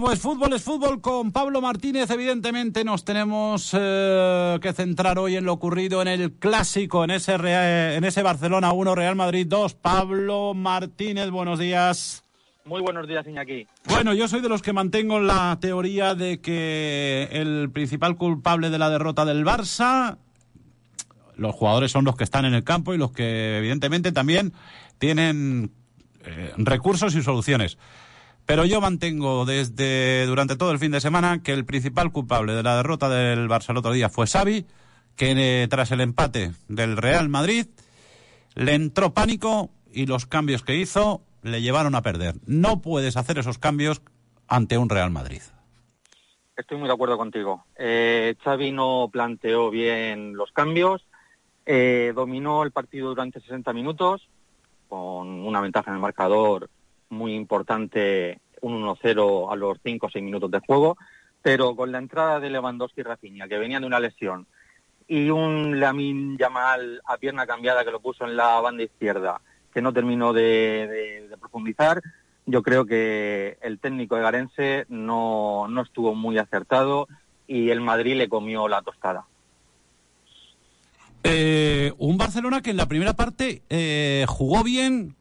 Pues fútbol es fútbol con Pablo Martínez. Evidentemente nos tenemos eh, que centrar hoy en lo ocurrido en el clásico, en ese, en ese Barcelona 1, Real Madrid 2. Pablo Martínez, buenos días. Muy buenos días, Iñaki. Bueno, yo soy de los que mantengo la teoría de que el principal culpable de la derrota del Barça, los jugadores son los que están en el campo y los que evidentemente también tienen eh, recursos y soluciones. Pero yo mantengo desde durante todo el fin de semana que el principal culpable de la derrota del Barça el otro día fue Xavi, que eh, tras el empate del Real Madrid le entró pánico y los cambios que hizo le llevaron a perder. No puedes hacer esos cambios ante un Real Madrid. Estoy muy de acuerdo contigo. Eh, Xavi no planteó bien los cambios, eh, dominó el partido durante 60 minutos con una ventaja en el marcador muy importante, un 1-0 a los 5 o 6 minutos de juego, pero con la entrada de Lewandowski y Rafinha, que venían de una lesión, y un Lamin Yamal a pierna cambiada que lo puso en la banda izquierda, que no terminó de, profundizar, yo creo que el técnico de Garense no, no estuvo muy acertado y el Madrid le comió la tostada. Eh, un Barcelona que en la primera parte eh, jugó bien,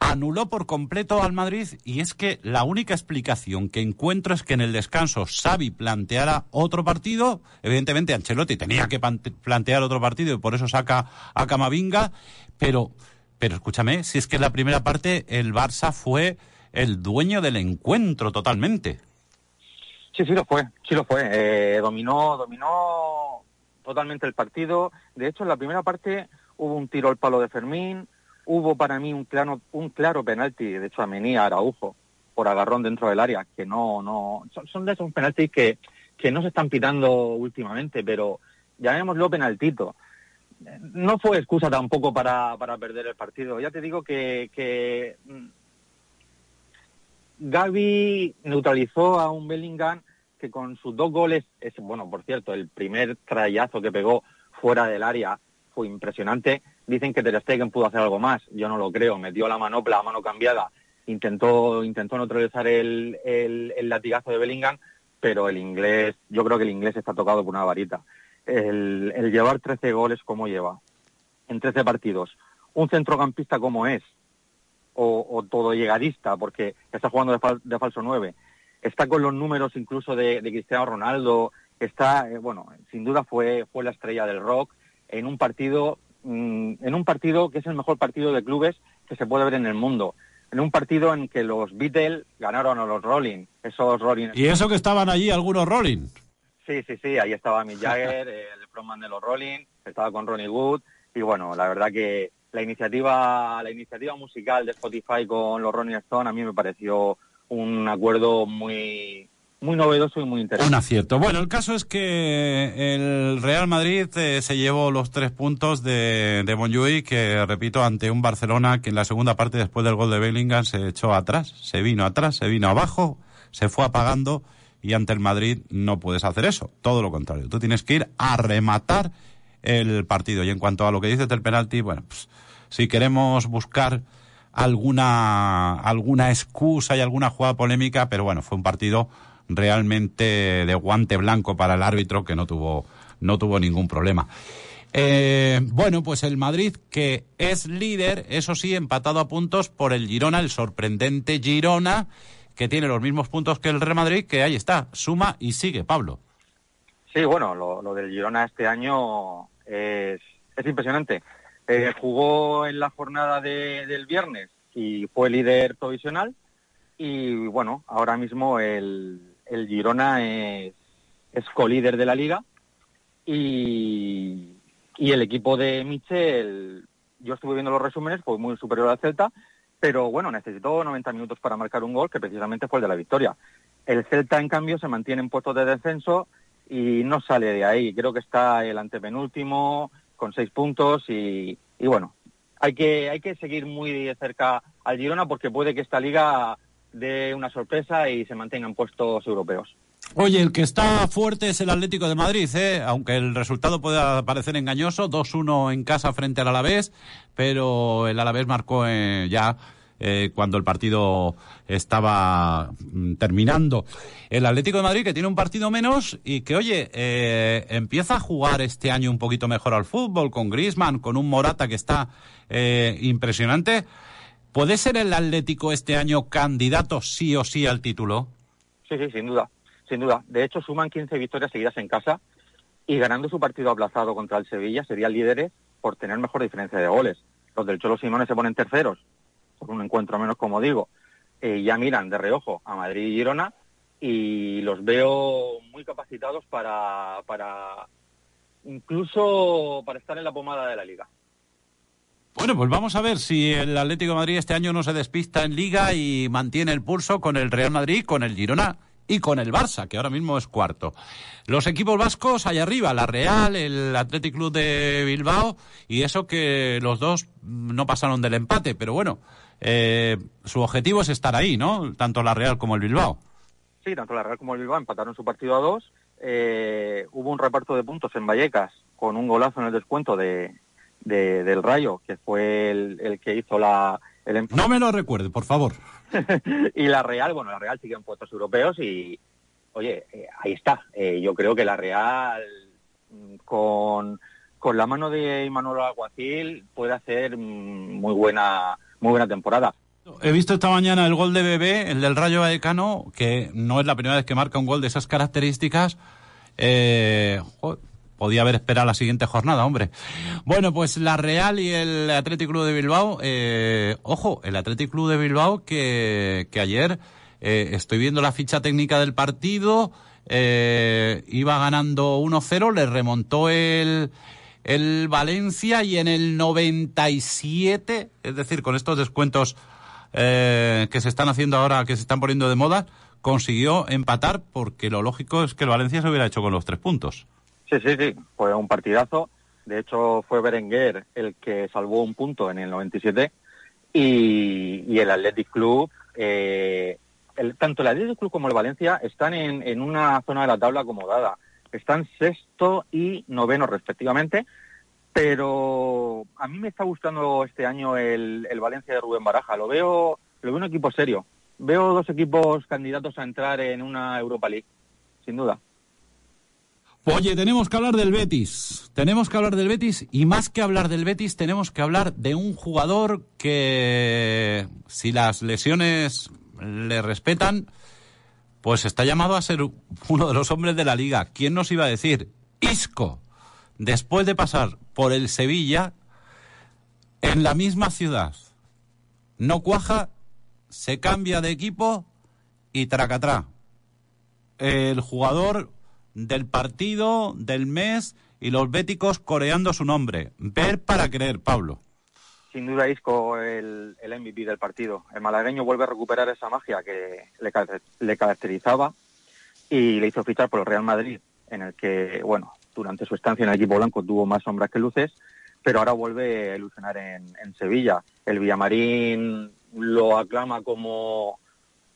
anuló por completo al Madrid y es que la única explicación que encuentro es que en el descanso Xavi planteara otro partido, evidentemente Ancelotti tenía que plantear otro partido y por eso saca a Camavinga, pero pero escúchame, si es que en la primera parte el Barça fue el dueño del encuentro totalmente. Sí, sí lo fue, sí lo fue. Eh, dominó, dominó totalmente el partido. De hecho, en la primera parte hubo un tiro al palo de Fermín, hubo para mí un claro, un claro penalti, de hecho a Menía, Araujo, por agarrón dentro del área, que no, no, son, de esos penaltis que, que no se están pitando últimamente, pero llamémoslo penaltito. No fue excusa tampoco para, para perder el partido. Ya te digo que, que mm, Gaby neutralizó a un Bellingham que con sus dos goles, es, bueno, por cierto, el primer trayazo que pegó fuera del área fue impresionante, Dicen que Ter Stegen pudo hacer algo más. Yo no lo creo. Metió la manopla, la mano cambiada. Intentó, intentó neutralizar el, el, latigazo de Bellingham, pero el inglés, yo creo que el inglés está tocado por una varita. El, llevar 13 goles como lleva en 13 partidos, un centrocampista como es, o, todo llegadista, porque está jugando de, falso 9, está con los números incluso de, Cristiano Ronaldo, está, eh, bueno, sin duda fue, fue la estrella del rock en un partido Mm, en un partido que es el mejor partido de clubes que se puede ver en el mundo. En un partido en que los Beatles ganaron a los Rolling. Esos Rolling. ¿Y eso que estaban allí algunos Rolling? Sí, sí, sí. Ahí estaba Mick Jagger, el frontman de los Rolling, estaba con Ronnie Wood. Y bueno, la verdad que la iniciativa, la iniciativa musical de Spotify con los Rolling Stones a mí me pareció un acuerdo muy, muy novedoso y muy interesante. Un acierto. Bueno, el caso es que el Real Madrid eh, se llevó los tres puntos de, de que repito, ante un Barcelona que en la segunda parte, después del gol de Bellingham, se echó atrás, se vino atrás, se vino abajo, se fue apagando y ante el Madrid no puedes hacer eso. Todo lo contrario. Tú tienes que ir a rematar el partido. Y en cuanto a lo que dices del penalti, bueno, pues si queremos buscar alguna alguna excusa y alguna jugada polémica, pero bueno, fue un partido realmente de guante blanco para el árbitro que no tuvo, no tuvo ningún problema. Eh, bueno, pues el Madrid, que es líder, eso sí, empatado a puntos por el Girona, el sorprendente Girona, que tiene los mismos puntos que el Real Madrid, que ahí está, suma y sigue, Pablo. Sí, bueno, lo, del Girona este año es, es impresionante. Eh, jugó en la jornada del viernes y fue líder provisional y bueno, ahora mismo el, el Girona es, es co-líder de la liga y, el equipo de Michel, yo estuve viendo los resúmenes, fue muy superior al Celta, pero bueno, necesitó 90 minutos para marcar un gol que precisamente fue el de la victoria. El Celta, en cambio, se mantiene en puestos de descenso y no sale de ahí. Creo que está el antepenúltimo con seis puntos y, y bueno, hay que, hay que seguir muy de cerca al Girona porque puede que esta liga de una sorpresa y se mantengan puestos europeos. Oye, el que está fuerte es el Atlético de Madrid, ¿eh? aunque el resultado pueda parecer engañoso, 2-1 en casa frente al Alavés, pero el Alavés marcó eh, ya eh, cuando el partido estaba mm, terminando. El Atlético de Madrid que tiene un partido menos y que, oye, eh, empieza a jugar este año un poquito mejor al fútbol con Griezmann, con un Morata que está impresionante. ¿Puede ser el Atlético este año candidato sí o sí al título? Sí, sí, sin duda, sin duda. De hecho, suman 15 victorias seguidas en casa y ganando su partido aplazado contra el Sevilla serían líderes por tener mejor diferencia de goles. Los del Cholo Simone se ponen terceros por un encuentro menos, como digo. Eh, ya miran de reojo a Madrid y Girona y los veo muy capacitados para, para incluso para estar en la pomada de la liga. Bueno, pues vamos a ver si el Atlético de Madrid este año no se despista en liga y mantiene el pulso con el Real Madrid, con el Girona y con el Barça, que ahora mismo es cuarto. Los equipos vascos allá arriba, la Real, el Athletic Club de Bilbao, y eso que los dos no pasaron del empate, pero bueno, eh, su objetivo es estar ahí, ¿no? Tanto la Real como el Bilbao. Sí, tanto la Real como el Bilbao empataron su partido a dos. Eh, hubo un reparto de puntos en Vallecas con un golazo en el descuento de, del Rayo, que fue el, que hizo la... El no me lo recuerde, por favor. y la Real, bueno, la Real sigue en puestos europeos y, oye, eh, ahí está. Eh, yo creo que la Real, mm, con, con la mano de Imanol Alguacil, puede hacer mm, muy buena, muy buena temporada. He visto esta mañana el gol de Bebé, el del Rayo Vallecano, que no es la primera vez que marca un gol de esas características. Eh, podía haber esperado la siguiente jornada, hombre. Bueno, pues la Real y el Atlético Club de Bilbao, eh, ojo, el Atlético Club de Bilbao que, que ayer eh, estoy viendo la ficha técnica del partido, eh, iba ganando 1-0, le remontó el, el Valencia y en el 97, es decir, con estos descuentos eh, que se están haciendo ahora, que se están poniendo de moda, consiguió empatar porque lo lógico es que el Valencia se hubiera hecho con los tres puntos. Sí, sí, sí, fue un partidazo. De hecho, fue Berenguer el que salvó un punto en el 97 y, el Athletic Club, eh, tanto el Athletic Club como el Valencia están en, una zona de la tabla acomodada. Están sexto y noveno respectivamente, pero a mí me está gustando este año el, el Valencia de Rubén Baraja. Lo veo, lo veo un equipo serio. Veo dos equipos candidatos a entrar en una Europa League, sin duda. Oye, tenemos que hablar del Betis. Tenemos que hablar del Betis y más que hablar del Betis tenemos que hablar de un jugador que si las lesiones le respetan, pues está llamado a ser uno de los hombres de la liga. ¿Quién nos iba a decir? Isco, después de pasar por el Sevilla, en la misma ciudad, no cuaja, se cambia de equipo y tracatrá. El jugador del partido, del mes y los béticos coreando su nombre. Ver para creer, Pablo. Sin duda Isco el, el MVP del partido. El malagueño vuelve a recuperar esa magia que le, caracterizaba y le hizo fichar por el Real Madrid, en el que, bueno, durante su estancia en el equipo blanco tuvo más sombras que luces, pero ahora vuelve a ilusionar en, en Sevilla. El Villamarín lo aclama como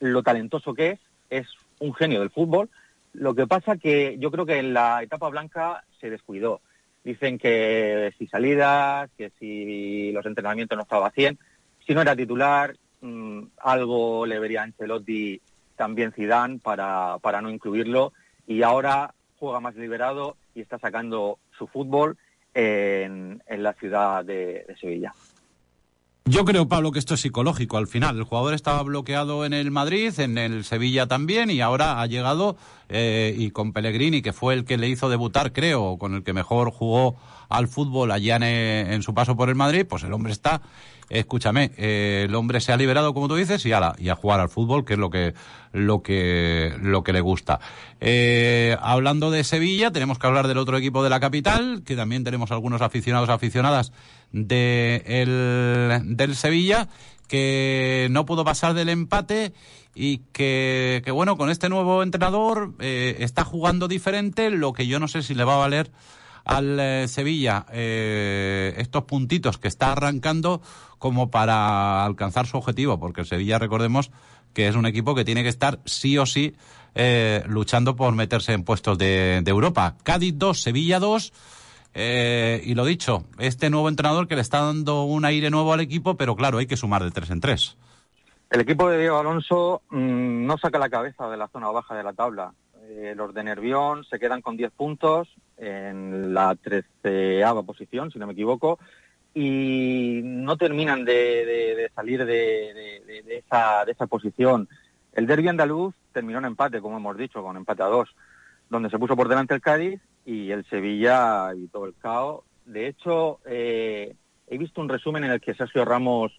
lo talentoso que es, es un genio del fútbol lo que pasa que yo creo que en la etapa blanca se descuidó. Dicen que si salidas, que si los entrenamientos no estaban 100, si no era titular, mm, algo le vería a Ancelotti también Zidane para, para no incluirlo y ahora juega más liberado y está sacando su fútbol en, en la ciudad de Sevilla. Yo creo, Pablo, que esto es psicológico al final. El jugador estaba bloqueado en el Madrid, en el Sevilla también, y ahora ha llegado eh, y con Pellegrini, que fue el que le hizo debutar, creo, con el que mejor jugó al fútbol allá en, su paso por el Madrid, pues el hombre está, escúchame, eh, el hombre se ha liberado, como tú dices, y a, y a jugar al fútbol, que es lo que, lo que, lo que le gusta. Eh, hablando de Sevilla, tenemos que hablar del otro equipo de la capital, que también tenemos algunos aficionados, aficionadas de el, del Sevilla, que no pudo pasar del empate y que, que bueno, con este nuevo entrenador eh, está jugando diferente, lo que yo no sé si le va a valer al eh, Sevilla eh, estos puntitos que está arrancando como para alcanzar su objetivo, porque el Sevilla, recordemos, que es un equipo que tiene que estar sí o sí eh, luchando por meterse en puestos de, de Europa. Cádiz 2, Sevilla 2. Eh, y lo dicho, este nuevo entrenador que le está dando un aire nuevo al equipo, pero claro, hay que sumar de tres en tres. El equipo de Diego Alonso mm, no saca la cabeza de la zona baja de la tabla. Los de Nervión se quedan con 10 puntos en la treceava posición, si no me equivoco, y no terminan de, salir de, esa, de esa posición. El derbi andaluz terminó en empate, como hemos dicho, con empate a dos, donde se puso por delante el Cádiz y el Sevilla evitó el caos. De hecho, eh, he visto un resumen en el que Sergio Ramos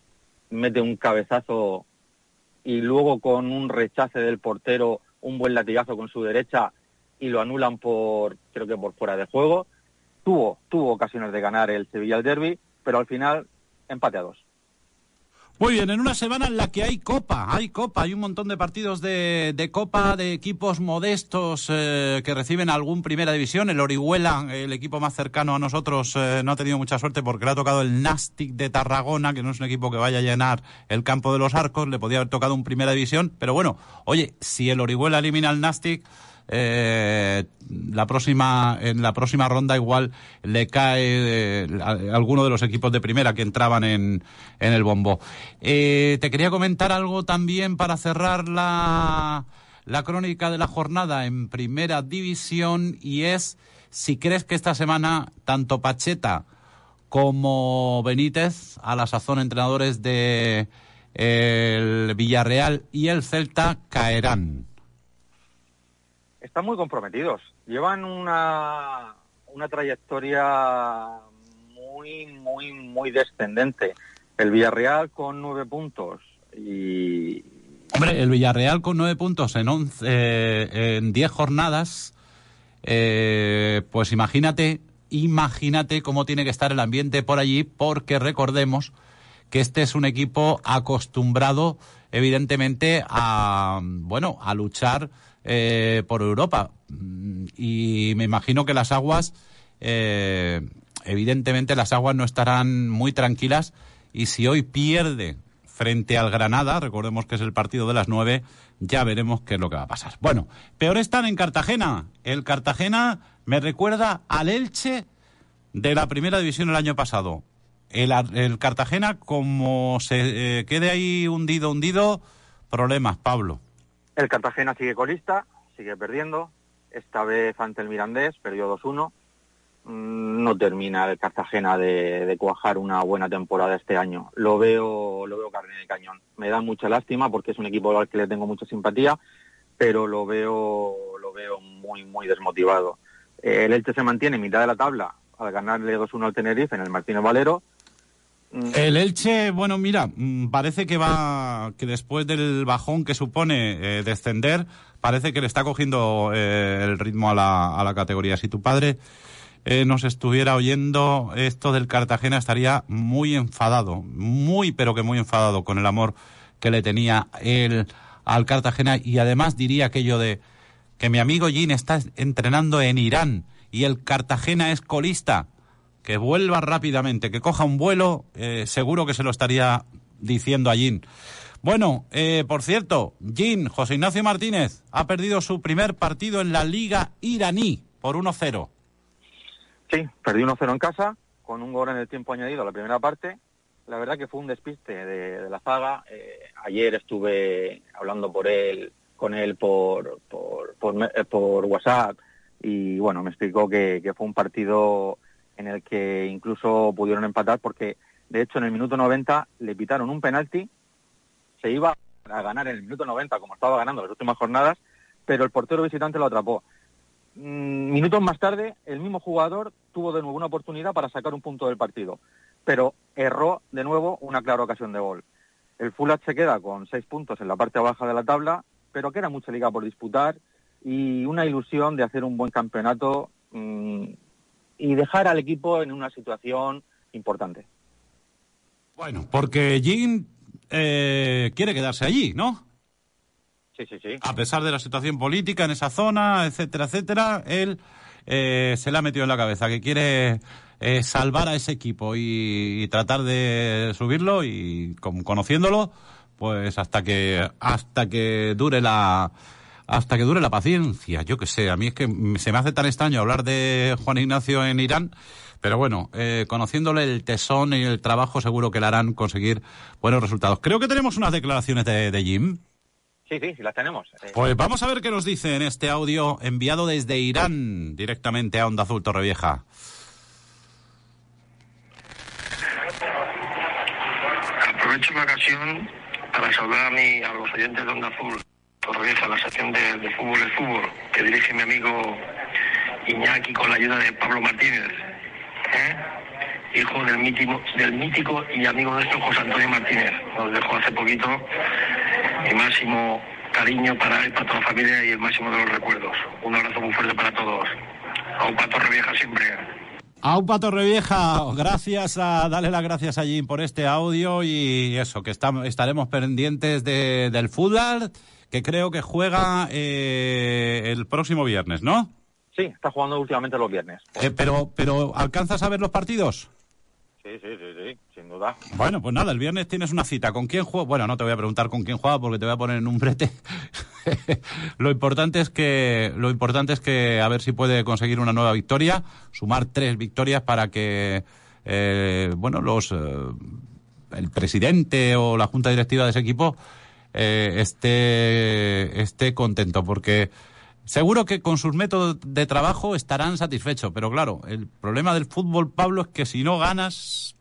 mete un cabezazo y luego con un rechace del portero, un buen latigazo con su derecha y lo anulan por, creo que por fuera de juego. Tuvo, tuvo ocasiones de ganar el Sevilla el derby, pero al final empate a dos. Muy bien, en una semana en la que hay copa, hay copa, hay un montón de partidos de, copa de equipos modestos eh, que reciben algún primera división. El Orihuela, el equipo más cercano a nosotros, eh, no ha tenido mucha suerte porque le ha tocado el Nastic de Tarragona, que no es un equipo que vaya a llenar el campo de los arcos, le podía haber tocado un primera división, pero bueno, oye, si el Orihuela elimina al Nastic, eh, la próxima en la próxima ronda igual le cae eh, alguno de los equipos de primera que entraban en, en el bombo. Eh, te quería comentar algo también para cerrar la, la crónica de la jornada en primera división y es si crees que esta semana tanto Pacheta como Benítez, a la sazón entrenadores de el Villarreal y el Celta, caerán están muy comprometidos. Llevan una, una trayectoria muy, muy, muy descendente. El Villarreal con nueve puntos y... Hombre, el Villarreal con nueve puntos en, once, eh, en diez jornadas, eh, pues imagínate, imagínate cómo tiene que estar el ambiente por allí, porque recordemos que este es un equipo acostumbrado, evidentemente, a, bueno, a luchar eh, por Europa. Y me imagino que las aguas, eh, evidentemente las aguas no estarán muy tranquilas y si hoy pierde frente al Granada, recordemos que es el partido de las nueve, ya veremos qué es lo que va a pasar. Bueno, peor están en Cartagena. El Cartagena me recuerda al Elche de la primera división el año pasado. El, Cartagena, como se eh, quede ahí hundido, hundido, problemas, Pablo. El Cartagena sigue colista, sigue perdiendo. Esta vez ante el Mirandés, perdió 2-1. Mm, no termina el Cartagena de, cuajar una buena temporada este año. Lo veo, lo veo carne de cañón. Me da mucha lástima porque es un equipo al que le tengo mucha simpatía, pero lo veo, lo veo muy, muy desmotivado. El Elche se mantiene en mitad de la tabla al ganarle 2-1 al Tenerife en el Martínez Valero. El Elche, bueno, mira, mm, parece que va, que después del bajón que supone eh, descender, parece que le está cogiendo eh, el ritmo a la, a la categoría. Si tu padre eh, nos estuviera oyendo esto del Cartagena, estaría muy enfadado, muy, pero que muy enfadado con el amor que le tenía él al Cartagena. Y además diría aquello de que mi amigo Jin está entrenando en Irán y el Cartagena es colista que vuelva rápidamente, que coja un vuelo, eh, seguro que se lo estaría diciendo a Jin. Bueno, eh, por cierto, Jin, José Ignacio Martínez, ha perdido su primer partido en la Liga iraní por 1-0. Sí, perdió 1-0 en casa, con un gol en el tiempo añadido a la primera parte. La verdad que fue un despiste de, la zaga. Eh, ayer estuve hablando por él, con él por, por, por, WhatsApp y bueno, me explicó que fue un partido en el que incluso pudieron empatar porque, de hecho, en el minuto 90 le pitaron un penalti, se iba a ganar en el minuto 90 como estaba ganando las últimas jornadas, pero el portero visitante lo atrapó. Mm, minutos más tarde, el mismo jugador tuvo de nuevo una oportunidad para sacar un punto del partido, pero erró de nuevo una clara ocasión de gol. El Fulham se queda con seis puntos en la parte baja de la tabla, pero queda mucha liga por disputar y una ilusión de hacer un buen campeonato mm, y dejar al equipo en una situación importante. Bueno, porque Jim eh, quiere quedarse allí, ¿no? Sí, sí, sí. A pesar de la situación política en esa zona, etcétera, etcétera, él eh, se le ha metido en la cabeza que quiere eh, salvar a ese equipo y, tratar de subirlo y conociéndolo, pues hasta que hasta que dure la hasta que dure la paciencia. Yo qué sé, a mí es que se me hace tan extraño hablar de Juan Ignacio en Irán, pero bueno, eh, conociéndole el tesón y el trabajo, seguro que le harán conseguir buenos resultados. Creo que tenemos unas declaraciones de, de Jim. Sí, sí, sí las tenemos. Eh, Pues vamos a ver qué nos dice en este audio enviado desde Irán directamente a Onda Azul Torrevieja. Aprovecho la ocasión para saludar a, mi, a los oyentes de Onda Azul, Torrevieja, la sección de, de fútbol es fútbol, que dirige mi amigo Iñaki con la ayuda de Pablo Martínez, ¿eh? hijo del mítico, del mítico y amigo nuestro José Antonio Martínez. Nos dejó hace poquito mi máximo cariño para él, para toda la familia y el máximo de los recuerdos. Un abrazo muy fuerte para todos. A un pato revieja siempre. Aupa Torrevieja, gracias a, dale las gracias a Jim por este audio y eso, que estaremos pendientes de, del fútbol, que creo que juega eh, el próximo viernes, ¿no? Sí, está jugando últimamente los viernes. Eh, pero, pero, ¿alcanzas a ver los partidos? Sí, sí, sí, sí, sin duda. Bueno, pues nada, el viernes tienes una cita. ¿Con quién juega? Bueno, no te voy a preguntar con quién juega porque te voy a poner en un brete. lo importante es que lo importante es que a ver si puede conseguir una nueva victoria, sumar tres victorias para que eh, bueno los eh, el presidente o la junta directiva de ese equipo eh, esté esté contento porque Seguro que con sus métodos de trabajo estarán satisfechos, pero claro, el problema del fútbol, Pablo, es que si no ganas...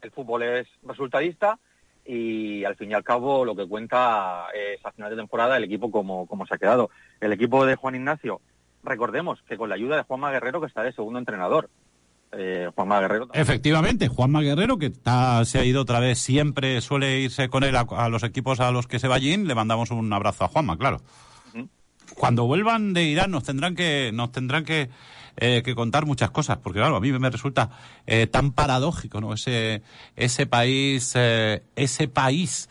El fútbol es resultadista y al fin y al cabo lo que cuenta es a final de temporada el equipo como, como se ha quedado. El equipo de Juan Ignacio, recordemos que con la ayuda de Juanma Guerrero, que está de segundo entrenador. Eh, Juanma Guerrero. Efectivamente, Juanma Guerrero, que está, se ha ido otra vez, siempre suele irse con él a, a los equipos a los que se va allí, le mandamos un abrazo a Juanma, claro. Cuando vuelvan de Irán nos tendrán que nos tendrán que, eh, que contar muchas cosas porque claro a mí me resulta eh, tan paradójico no ese ese país eh, ese país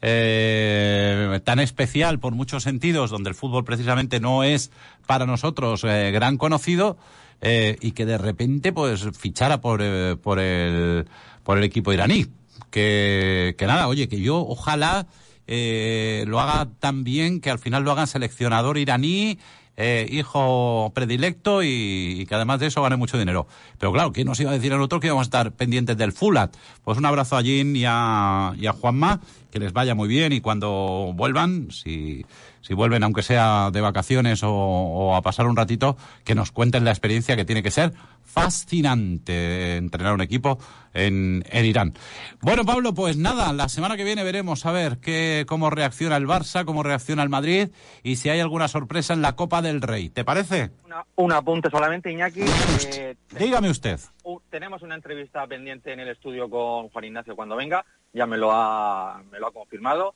tan especial por muchos sentidos donde el fútbol precisamente no es para nosotros gran conocido y que de repente pues fichara por por el por el equipo iraní que que nada oye que yo ojalá eh, lo haga tan bien que al final lo hagan seleccionador iraní, eh, hijo predilecto y, que además de eso gane mucho dinero. Pero claro, ¿quién nos iba a decir a nosotros que íbamos a estar pendientes del Fulat? Pues un abrazo a Jin y a Juanma, que les vaya muy bien y cuando vuelvan, si, si vuelven aunque sea de vacaciones o, o, a pasar un ratito, que nos cuenten la experiencia que tiene que ser fascinante entrenar un equipo en, en Irán. Bueno, Pablo, pues nada, la semana que viene veremos a ver qué, cómo reacciona el Barça, cómo reacciona el Madrid y si hay alguna sorpresa en la Copa del Rey. ¿Te parece? Una, un apunte solamente, Iñaki. Eh, Dígame usted. Tenemos una entrevista pendiente en el estudio con Juan Ignacio cuando venga, ya me lo ha, me lo ha confirmado.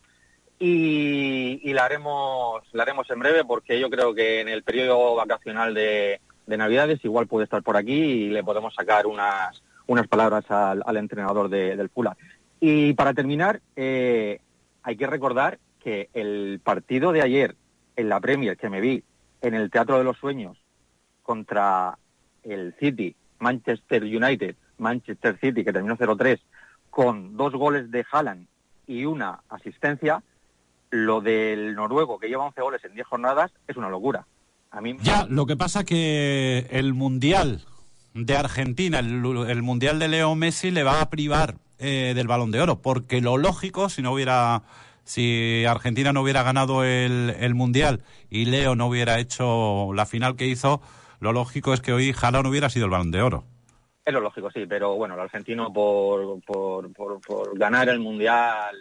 Y, y, la haremos haremos en breve porque yo creo que en el periodo vacacional de, de Navidades igual puede estar por aquí y le podemos sacar unas unas palabras al, al entrenador de, del Pula. Y para terminar, eh, hay que recordar que el partido de ayer en la Premier que me vi en el Teatro de los Sueños contra el City, Manchester United, Manchester City, que terminó 0-3, con dos goles de Haaland y una asistencia, lo del noruego que lleva 11 goles en 10 jornadas es una locura. A. Ya, lo que pasa que el Mundial de Argentina, el, Mundial de Leo Messi le va a privar eh, del Balón de Oro, porque lo lógico, si no hubiera, si Argentina no hubiera ganado el, el Mundial y Leo no hubiera hecho la final que hizo, lo lógico es que hoy Jala no hubiera sido el Balón de Oro. Es lo lógico, sí, pero bueno, el argentino por, por, por, ganar el Mundial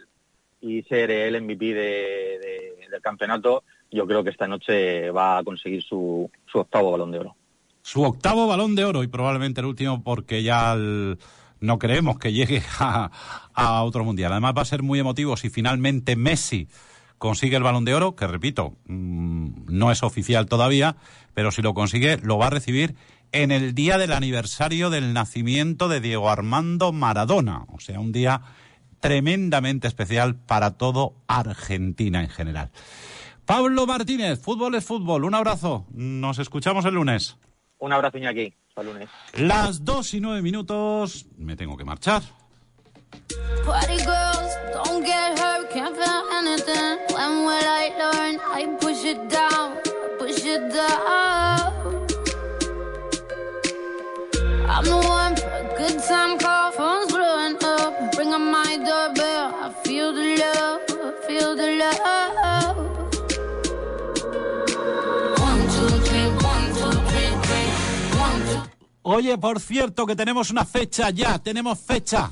y ser el MVP de, de, del campeonato, yo creo que esta noche va a conseguir su, su octavo balón de oro. Su octavo balón de oro y probablemente el último porque ya no creemos que llegue a, a, otro mundial. Además va a ser muy emotivo si finalmente Messi consigue el balón de oro, que repito, mmm, no es oficial todavía, pero si lo consigue lo va a recibir en el día del aniversario del nacimiento de Diego Armando Maradona, o sea, un día tremendamente especial para todo Argentina en general. Pablo Martínez, fútbol es fútbol. Un abrazo. Nos escuchamos el lunes. Un abrazo, Iñaki. Hasta el lunes. Las dos y nueve minutos. Me tengo que marchar. Party girls, don't get hurt, can't feel anything. When will I learn? I push it Good time call, phone's blowing up. Ring on my doorbell, I feel the love, I feel the love. Oye, por cierto, que tenemos una fecha ya, tenemos fecha.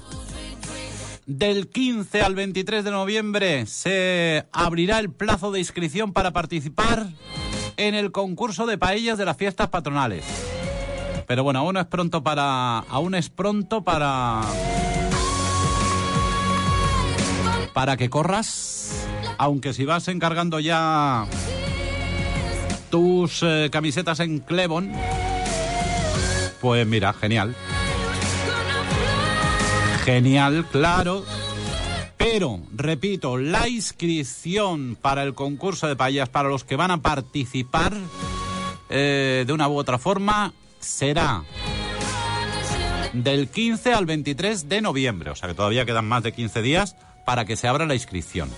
Del 15 al 23 de noviembre se abrirá el plazo de inscripción para participar en el concurso de paellas de las fiestas patronales. Pero bueno, aún es pronto para. Aún es pronto para. Para que corras. Aunque si vas encargando ya tus eh, camisetas en Clevon, pues mira, genial. Genial, claro. Pero, repito, la inscripción para el concurso de payas, para los que van a participar eh, de una u otra forma, será del 15 al 23 de noviembre. O sea que todavía quedan más de 15 días para que se abra la inscripción.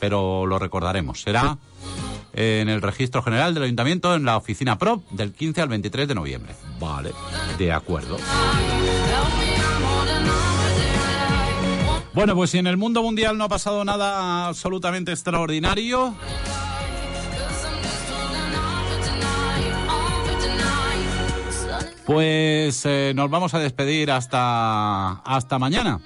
Pero lo recordaremos. Será en el registro general del ayuntamiento en la oficina PROP del 15 al 23 de noviembre. Vale, de acuerdo. Bueno, pues si en el mundo mundial no ha pasado nada absolutamente extraordinario, pues eh, nos vamos a despedir hasta, hasta mañana.